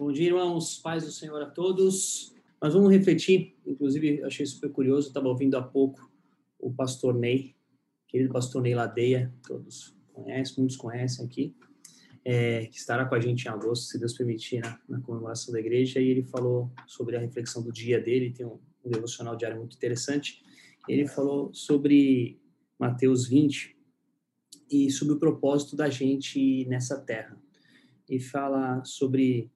Bom dia, irmãos, paz do Senhor a todos. Nós vamos refletir, inclusive, achei super curioso, estava ouvindo há pouco o pastor Ney, querido pastor Ney Ladeia, todos conhecem, muitos conhecem aqui, é, que estará com a gente em agosto, se Deus permitir, na, na, comemoração da igreja, e ele falou sobre a reflexão do dia dele, tem um, um devocional diário muito interessante, ele falou sobre Mateus 20 e sobre o propósito da gente nessa terra. E fala sobre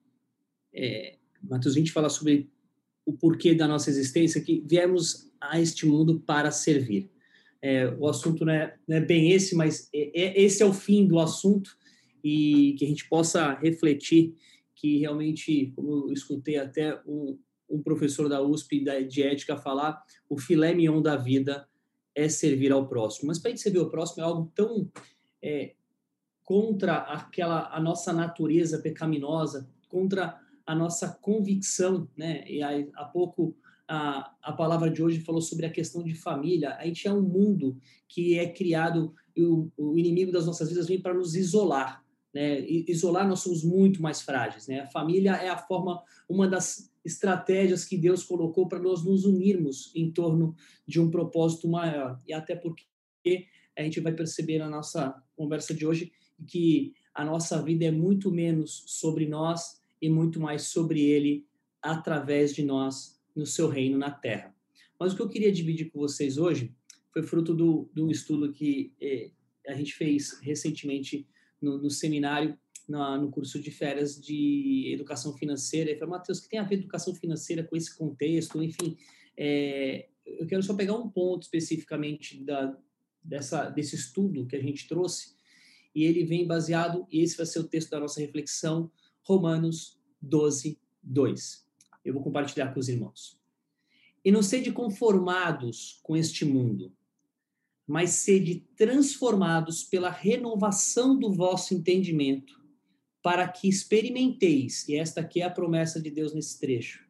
é, Mateus 20 fala sobre o porquê da nossa existência, que viemos a este mundo para servir. É, o assunto não é, não é, bem esse, mas é, é, esse é o fim do assunto e que a gente possa refletir que realmente, como eu escutei até um, um professor da USP de ética falar, o filé mignon da vida é servir ao próximo. Mas para a gente servir ao próximo é algo tão é, contra aquela a nossa natureza pecaminosa, contra a nossa convicção, né? E aí, há pouco a, a palavra de hoje falou sobre a questão de família. A gente é um mundo que é criado, o, o inimigo das nossas vidas vem para nos isolar. Né? Isolar, nós somos muito mais frágeis. Né? A família é a forma, uma das estratégias que Deus colocou para nós nos unirmos em torno de um propósito maior. E até porque a gente vai perceber na nossa conversa de hoje que a nossa vida é muito menos sobre nós e muito mais sobre ele através de nós no seu reino na terra. Mas o que eu queria dividir com vocês hoje foi fruto do, do estudo que eh, a gente fez recentemente no, no seminário, na, no curso de férias de educação financeira. E falei, Matheus, que tem a ver educação financeira com esse contexto? Enfim, é, eu quero só pegar um ponto especificamente da, dessa, desse estudo que a gente trouxe, e ele vem baseado, e esse vai ser o texto da nossa reflexão, Romanos 12, 2. Eu vou compartilhar com os irmãos. E não sede conformados com este mundo, mas sede transformados pela renovação do vosso entendimento, para que experimenteis, e esta aqui é a promessa de Deus nesse trecho,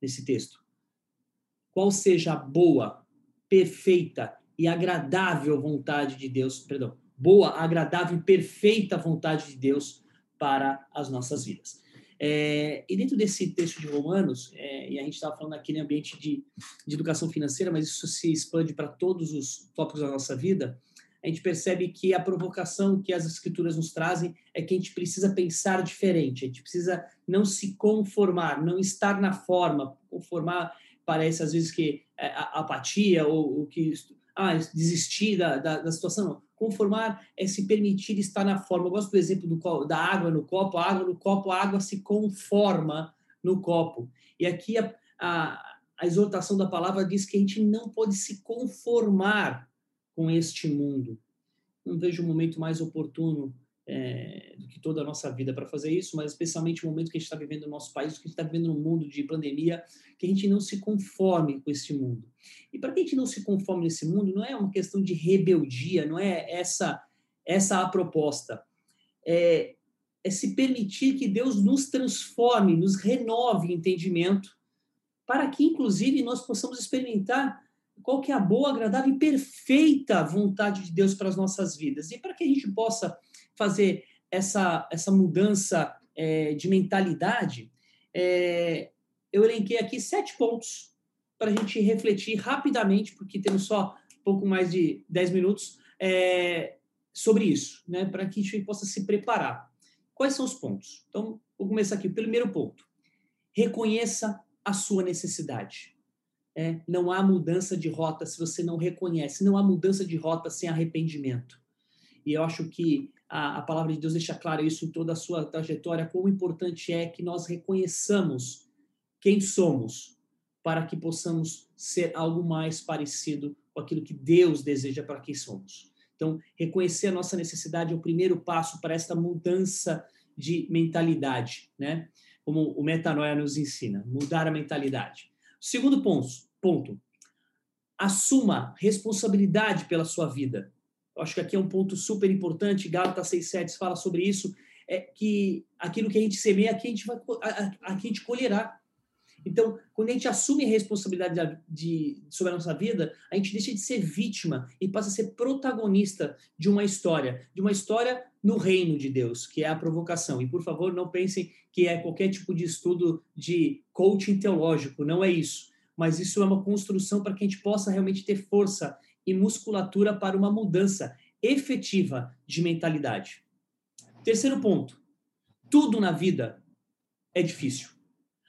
nesse texto, qual seja a boa, perfeita e agradável vontade de Deus, perdão, boa, agradável e perfeita vontade de Deus para as nossas vidas. É, e dentro desse texto de Romanos, é, e a gente estava falando aqui no ambiente de, de educação financeira, mas isso se expande para todos os tópicos da nossa vida, a gente percebe que a provocação que as escrituras nos trazem é que a gente precisa pensar diferente, a gente precisa não se conformar, não estar na forma. Conformar parece às vezes que é apatia ou, ou que ah, desistir da, da, da situação, não Conformar é se permitir estar na forma. Eu gosto do exemplo do, da água no copo. A água no copo, a água se conforma no copo. E aqui a, a, a exortação da palavra diz que a gente não pode se conformar com este mundo. Não vejo um momento mais oportuno é, do que toda a nossa vida para fazer isso, mas especialmente o momento que a gente está vivendo no nosso país, que a gente está vivendo num mundo de pandemia, que a gente não se conforme com esse mundo. E para que a gente não se conforme nesse mundo, não é uma questão de rebeldia, não é essa essa a proposta. É, é se permitir que Deus nos transforme, nos renove o entendimento, para que, inclusive, nós possamos experimentar qual que é a boa, agradável e perfeita vontade de Deus para as nossas vidas. E para que a gente possa fazer essa, essa mudança é, de mentalidade, é, eu elenquei aqui sete pontos para a gente refletir rapidamente, porque temos só pouco mais de dez minutos, é, sobre isso, né, para que a gente possa se preparar. Quais são os pontos? Então, vou começar aqui. Primeiro ponto: reconheça a sua necessidade. É, não há mudança de rota se você não reconhece, não há mudança de rota sem arrependimento. E eu acho que a, a palavra de Deus deixa claro isso em toda a sua trajetória, quão importante é que nós reconheçamos quem somos, para que possamos ser algo mais parecido com aquilo que Deus deseja para quem somos. Então, reconhecer a nossa necessidade é o primeiro passo para esta mudança de mentalidade, né? Como o metanoia nos ensina, mudar a mentalidade. Segundo ponto, ponto assuma responsabilidade pela sua vida. Acho que aqui é um ponto super importante, Gálatas 6,7 fala sobre isso, é que aquilo que a gente semeia, aqui a gente, vai, aqui a gente colherá. Então, quando a gente assume a responsabilidade de, de, sobre a nossa vida, a gente deixa de ser vítima e passa a ser protagonista de uma história, de uma história no reino de Deus, que é a provocação. E, por favor, não pensem que é qualquer tipo de estudo de coaching teológico, não é isso. Mas isso é uma construção para que a gente possa realmente ter força e musculatura para uma mudança efetiva de mentalidade. Terceiro ponto: tudo na vida é difícil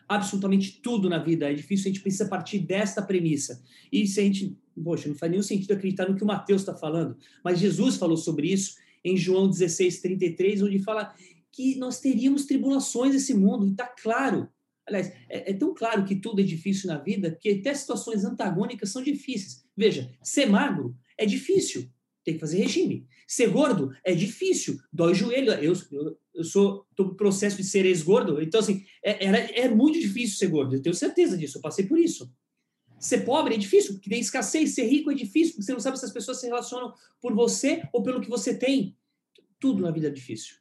absolutamente tudo na vida é difícil, a gente precisa partir desta premissa. E se a gente, poxa, não faz nenhum sentido acreditar no que o Mateus está falando, mas Jesus falou sobre isso em João 16, 33, onde fala que nós teríamos tribulações nesse mundo, está claro. Aliás, é, é, tão claro que tudo é difícil na vida que até situações antagônicas são difíceis. Veja, ser magro é difícil, tem que fazer regime. Ser gordo é difícil, dói o joelho. Eu, eu, eu sou tô no processo de ser ex-gordo, então assim, é, era, é muito difícil ser gordo, eu tenho certeza disso, eu passei por isso. Ser pobre é difícil, porque tem escassez, ser rico é difícil, porque você não sabe se as pessoas se relacionam por você ou pelo que você tem. Tudo na vida é difícil.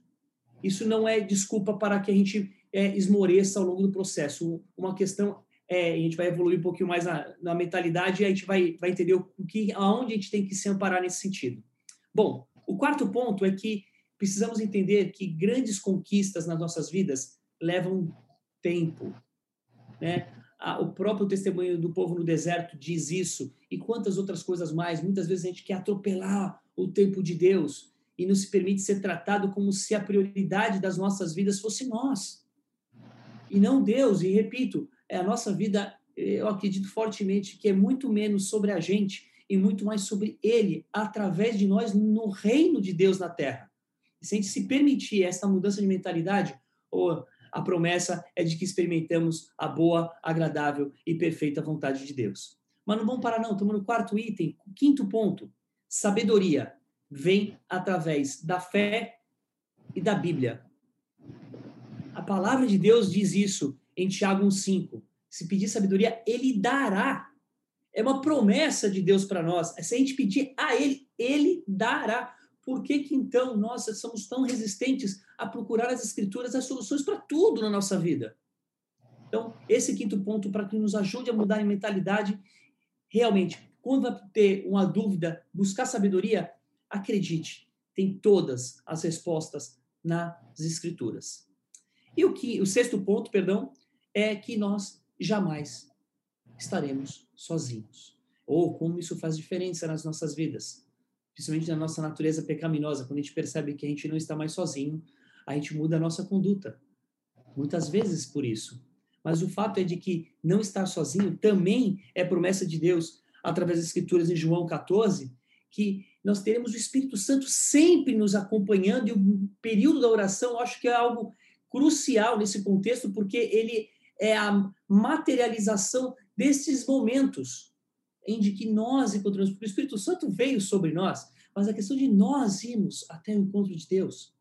Isso não é desculpa para que a gente é, esmoreça ao longo do processo. Uma questão é, a gente vai evoluir um pouquinho mais na, na mentalidade e a gente vai, vai entender o que, aonde a gente tem que se amparar nesse sentido. Bom, o quarto ponto é que precisamos entender que grandes conquistas nas nossas vidas levam tempo. Né? O próprio testemunho do povo no deserto diz isso, e quantas outras coisas mais. Muitas vezes a gente quer atropelar o tempo de Deus e não se permite ser tratado como se a prioridade das nossas vidas fosse nós. E não Deus, e repito, a nossa vida, eu acredito fortemente que é muito menos sobre a gente e muito mais sobre Ele, através de nós, no reino de Deus na terra. E se a gente se permitir essa mudança de mentalidade, ou a promessa é de que experimentamos a boa, agradável e perfeita vontade de Deus. Mas não vamos parar, não. Estamos no quarto item, quinto ponto. Sabedoria vem através da fé e da Bíblia. A palavra de Deus diz isso em Tiago 1,5. Se pedir sabedoria, ele dará. É uma promessa de Deus para nós. Se a gente pedir a ele, ele dará por que, que então nós somos tão resistentes a procurar as escrituras as soluções para tudo na nossa vida? Então, esse quinto ponto para que nos ajude a mudar a mentalidade, realmente, quando vai ter uma dúvida, buscar sabedoria, acredite, tem todas as respostas nas escrituras. E o que o sexto ponto, perdão, é que nós jamais estaremos sozinhos. Ou como isso faz diferença nas nossas vidas principalmente na nossa natureza pecaminosa, quando a gente percebe que a gente não está mais sozinho, a gente muda a nossa conduta. Muitas vezes por isso. Mas o fato é de que não estar sozinho também é promessa de Deus, através das Escrituras em João 14, que nós teremos o Espírito Santo sempre nos acompanhando, e o período da oração eu acho que é algo crucial nesse contexto, porque ele é a materialização desses momentos em que nós encontramos, porque o Espírito Santo veio sobre nós, mas a questão de nós irmos até o encontro de Deus.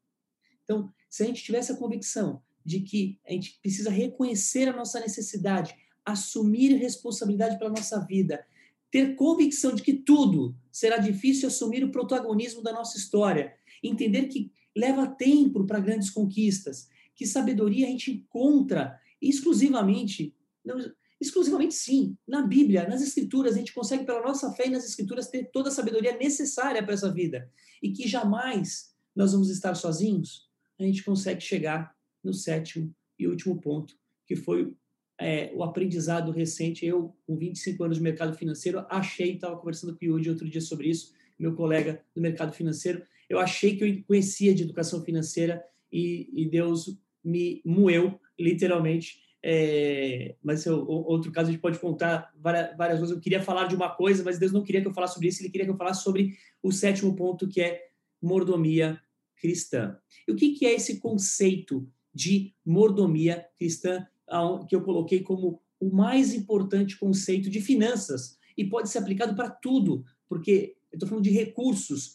Então, se a gente tivesse a convicção de que a gente precisa reconhecer a nossa necessidade, assumir responsabilidade pela nossa vida, ter convicção de que tudo será difícil assumir o protagonismo da nossa história, entender que leva tempo para grandes conquistas, que sabedoria a gente encontra exclusivamente, não, Exclusivamente sim. Na Bíblia, nas Escrituras, a gente consegue, pela nossa fé e nas Escrituras, ter toda a sabedoria necessária para essa vida. E que jamais nós vamos estar sozinhos. A gente consegue chegar no sétimo e último ponto, que foi é, o aprendizado recente. Eu, com 25 anos de mercado financeiro, achei, estava conversando com o Yudi outro dia sobre isso, meu colega do mercado financeiro, eu achei que eu conhecia de educação financeira e, e Deus me moeu, literalmente, é, mas eu, outro caso a gente pode contar várias, várias vezes. Eu queria falar de uma coisa, mas Deus não queria que eu falasse sobre isso. Ele queria que eu falasse sobre o sétimo ponto, que é mordomia cristã. E o que, que é esse conceito de mordomia cristã que eu coloquei como o mais importante conceito de finanças e pode ser aplicado para tudo, porque eu estou falando de recursos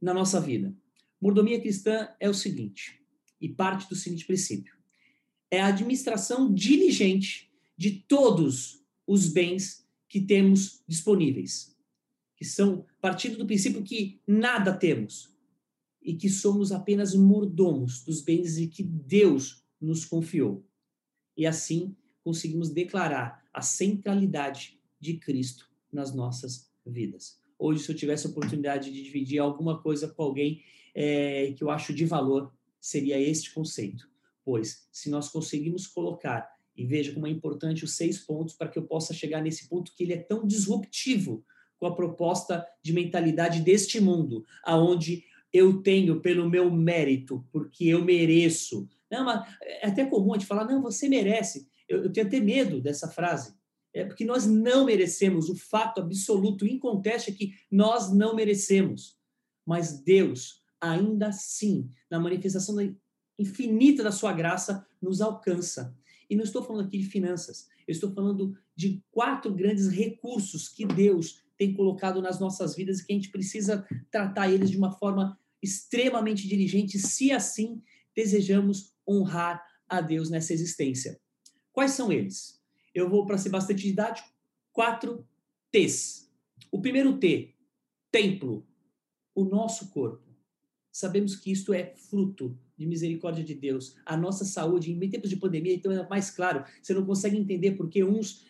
na nossa vida. Mordomia cristã é o seguinte, e parte do seguinte princípio é a administração diligente de todos os bens que temos disponíveis, que são partindo do princípio que nada temos e que somos apenas mordomos dos bens que Deus nos confiou. E assim conseguimos declarar a centralidade de Cristo nas nossas vidas. Hoje, se eu tivesse a oportunidade de dividir alguma coisa com alguém é, que eu acho de valor, seria este conceito. Pois, se nós conseguimos colocar, e veja como é importante os seis pontos para que eu possa chegar nesse ponto que ele é tão disruptivo com a proposta de mentalidade deste mundo, aonde eu tenho pelo meu mérito, porque eu mereço. Não, é até comum a gente falar, não, você merece. Eu, eu tenho até medo dessa frase. É porque nós não merecemos. O fato absoluto, inconteste, é que nós não merecemos. Mas Deus, ainda assim, na manifestação infinita da sua graça, nos alcança. E não estou falando aqui de finanças. Eu estou falando de quatro grandes recursos que Deus tem colocado nas nossas vidas e que a gente precisa tratar eles de uma forma extremamente diligente, se assim desejamos honrar a Deus nessa existência. Quais são eles? Eu vou, para ser bastante didático, quatro T's. O primeiro T, templo, o nosso corpo. Sabemos que isto é fruto de misericórdia de Deus. A nossa saúde, em tempos de pandemia, então é mais claro. Você não consegue entender porque uns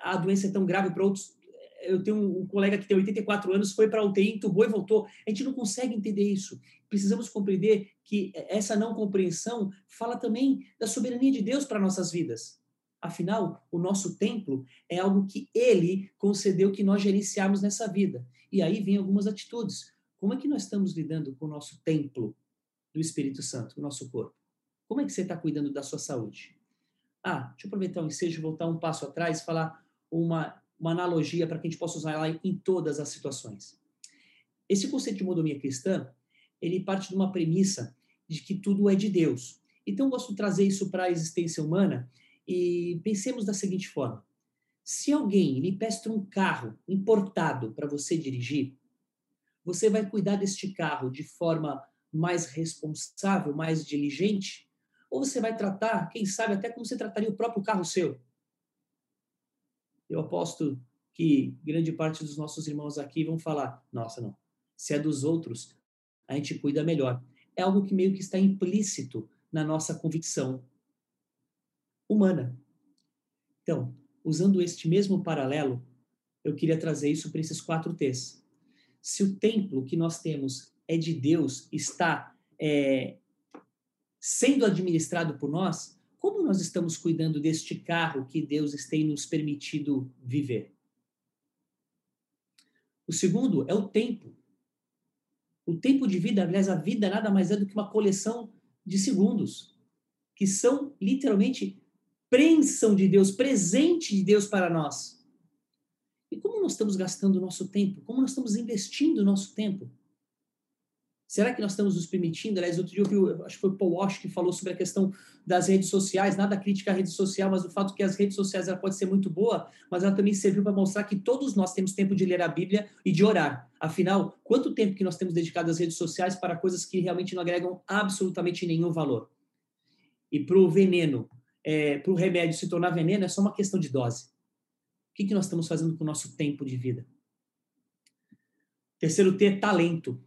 a doença é tão grave para outros eu tenho um, colega que tem 84 anos, foi para a UTI, entubou e voltou. A gente não consegue entender isso. Precisamos compreender que essa não compreensão fala também da soberania de Deus para nossas vidas. Afinal, o nosso templo é algo que ele concedeu que nós gerenciarmos nessa vida. E aí vem algumas atitudes. Como é que nós estamos lidando com o nosso templo do Espírito Santo, o nosso corpo? Como é que você está cuidando da sua saúde? Ah, deixa eu aproveitar o ensejo voltar um passo atrás falar uma uma analogia para que a gente possa usar ela em todas as situações. Esse conceito de modomia cristã, ele parte de uma premissa de que tudo é de Deus. Então, eu gosto de trazer isso para a existência humana e pensemos da seguinte forma. Se alguém lhe pestra um carro importado para você dirigir, você vai cuidar deste carro de forma mais responsável, mais diligente? Ou você vai tratar, quem sabe, até como você trataria o próprio carro seu? eu aposto que grande parte dos nossos irmãos aqui vão falar: nossa, não, se é dos outros, a gente cuida melhor. É algo que meio que está implícito na nossa convicção humana. Então, usando este mesmo paralelo, eu queria trazer isso para esses quatro T's. Se o templo que nós temos é de Deus, está é, sendo administrado por nós, como nós estamos cuidando deste carro que Deus tem nos permitido viver? O segundo é o tempo. O tempo de vida, aliás, a vida nada mais é do que uma coleção de segundos, que são literalmente prensão de Deus, presente de Deus para nós. Como nós estamos gastando o nosso tempo? Como nós estamos investindo o nosso tempo? Será que nós estamos nos permitindo? Aliás, outro dia eu vi, acho que foi o Paul Walsh que falou sobre a questão das redes sociais, nada crítica à rede social, mas o fato que as redes sociais ela pode ser muito boa, mas ela também serviu para mostrar que todos nós temos tempo de ler a Bíblia e de orar. Afinal, quanto tempo que nós temos dedicado às redes sociais para coisas que realmente não agregam absolutamente nenhum valor? E para o veneno, é, para o remédio se tornar veneno, é só uma questão de dose. Que, que nós estamos fazendo com o nosso tempo de vida? Terceiro T, talento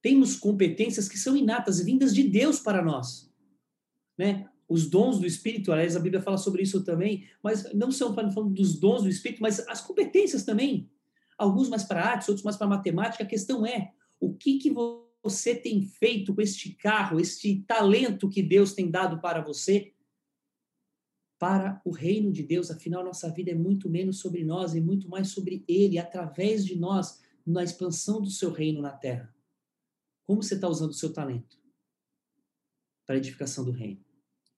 temos competências que são inatas, vindas de Deus para nós. Né? Os dons do Espírito, aliás, a Bíblia fala sobre isso também, mas não são falando dos dons do Espírito, mas as competências também. Alguns mais para artes, outros mais para matemática. A questão é, o que, que você tem feito com este carro, este talento que Deus tem dado para você, para o reino de Deus? Afinal, nossa vida é muito menos sobre nós e muito mais sobre Ele, através de nós, na expansão do seu reino na terra. Como você está usando o seu talento para a edificação do reino?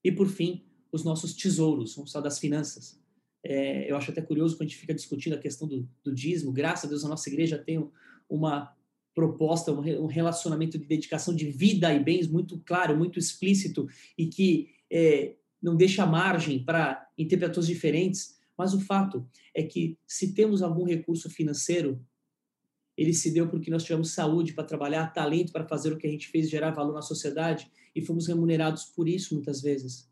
E, por fim, os nossos tesouros, vamos falar das finanças. É, eu acho até curioso quando a gente fica discutindo a questão do, do dízimo. Graças a Deus, a nossa igreja tem uma proposta, um relacionamento de dedicação de vida e bens muito claro, muito explícito e que é, não deixa margem para interpretações diferentes. Mas o fato é que, se temos algum recurso financeiro, ele se deu porque nós tivemos saúde para trabalhar, talento para fazer o que a gente fez, gerar valor na sociedade e fomos remunerados por isso muitas vezes.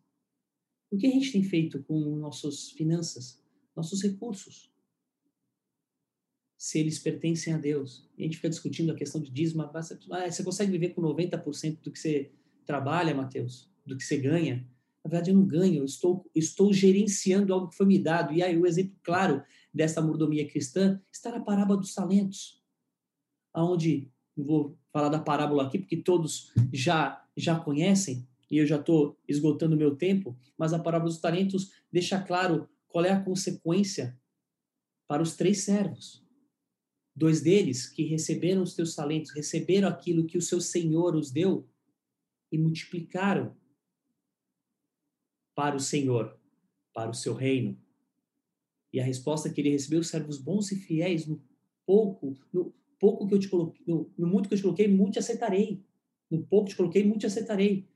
O que a gente tem feito com nossas finanças, nossos recursos? Se eles pertencem a Deus. E a gente fica discutindo a questão de dízimo. Ah, você consegue viver com 90% do que você trabalha, Mateus? Do que você ganha? Na verdade, eu não ganho, eu estou, estou gerenciando algo que foi me dado. E aí, o exemplo claro dessa mordomia cristã está na parábola dos talentos, onde, não vou falar da parábola aqui, porque todos já, já conhecem, e eu já estou esgotando meu tempo, mas a parábola dos talentos deixa claro qual é a consequência para os três servos. Dois deles que receberam os teus talentos, receberam aquilo que o seu Senhor os deu e multiplicaram para o Senhor, para o seu reino. E a resposta que ele recebeu, servos bons e fiéis, no pouco, no pouco que eu te coloquei, no, no muito que eu te coloquei, muito te aceitarei. No pouco que te coloquei, muito te aceitarei.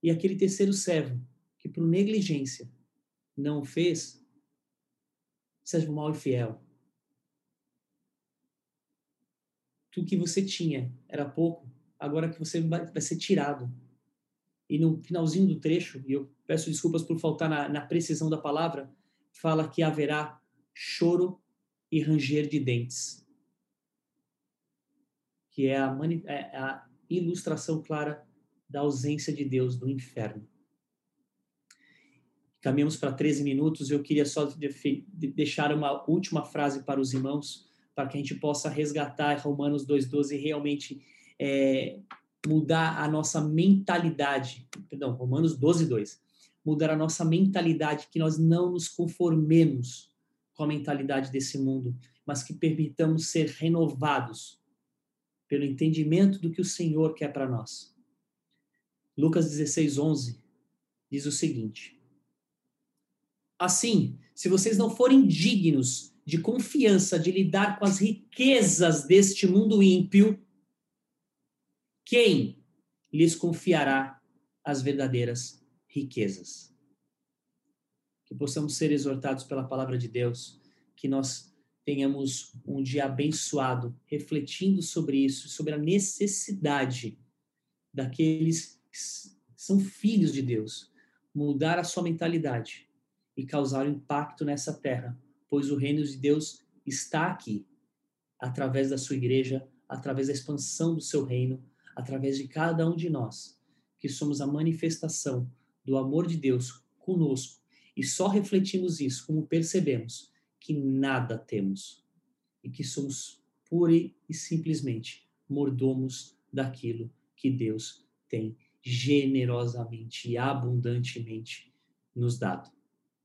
E aquele terceiro servo, que por negligência não fez, servo mau e fiel. Tudo que você tinha era pouco, agora que você vai ser tirado. E no finalzinho do trecho, e eu peço desculpas por faltar na, na precisão da palavra, fala que haverá choro e ranger de dentes. Que é a, é a ilustração clara da ausência de Deus no inferno. Caminhamos para 13 minutos. Eu queria só deixar uma última frase para os irmãos, para que a gente possa resgatar Romanos 2,12 e realmente é, mudar a nossa mentalidade. Perdão, Romanos 12,2. Mudar a nossa mentalidade, que nós não nos conformemos com a mentalidade desse mundo, mas que permitamos ser renovados pelo entendimento do que o Senhor quer para nós. Lucas 16:11 diz o seguinte: Assim, se vocês não forem dignos de confiança de lidar com as riquezas deste mundo ímpio, quem lhes confiará as verdadeiras riquezas? Que possamos ser exortados pela palavra de Deus, que nós tenhamos um dia abençoado, refletindo sobre isso, sobre a necessidade daqueles que são filhos de Deus, mudar a sua mentalidade e causar impacto nessa terra, pois o reino de Deus está aqui, através da sua igreja, através da expansão do seu reino, através de cada um de nós, que somos a manifestação do amor de Deus conosco e só refletimos isso como percebemos que nada temos e que somos pura e simplesmente mordomos daquilo que Deus tem generosamente e abundantemente nos dado.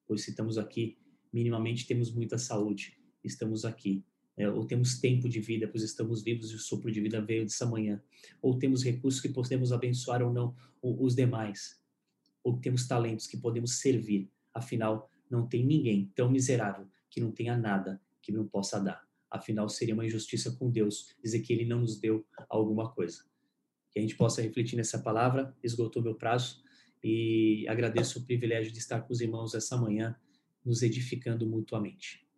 Pois se estamos aqui, minimamente temos muita saúde, estamos aqui é, ou temos tempo de vida, pois estamos vivos e o sopro de vida veio dessa manhã, ou temos recursos que podemos abençoar ou não os demais, ou temos talentos que podemos servir, afinal, não tem ninguém tão miserável que não tenha nada que não possa dar. Afinal, seria uma injustiça com Deus dizer que Ele não nos deu alguma coisa. Que a gente possa refletir nessa palavra, esgotou meu prazo, e agradeço o privilégio de estar com os irmãos essa manhã, nos edificando mutuamente.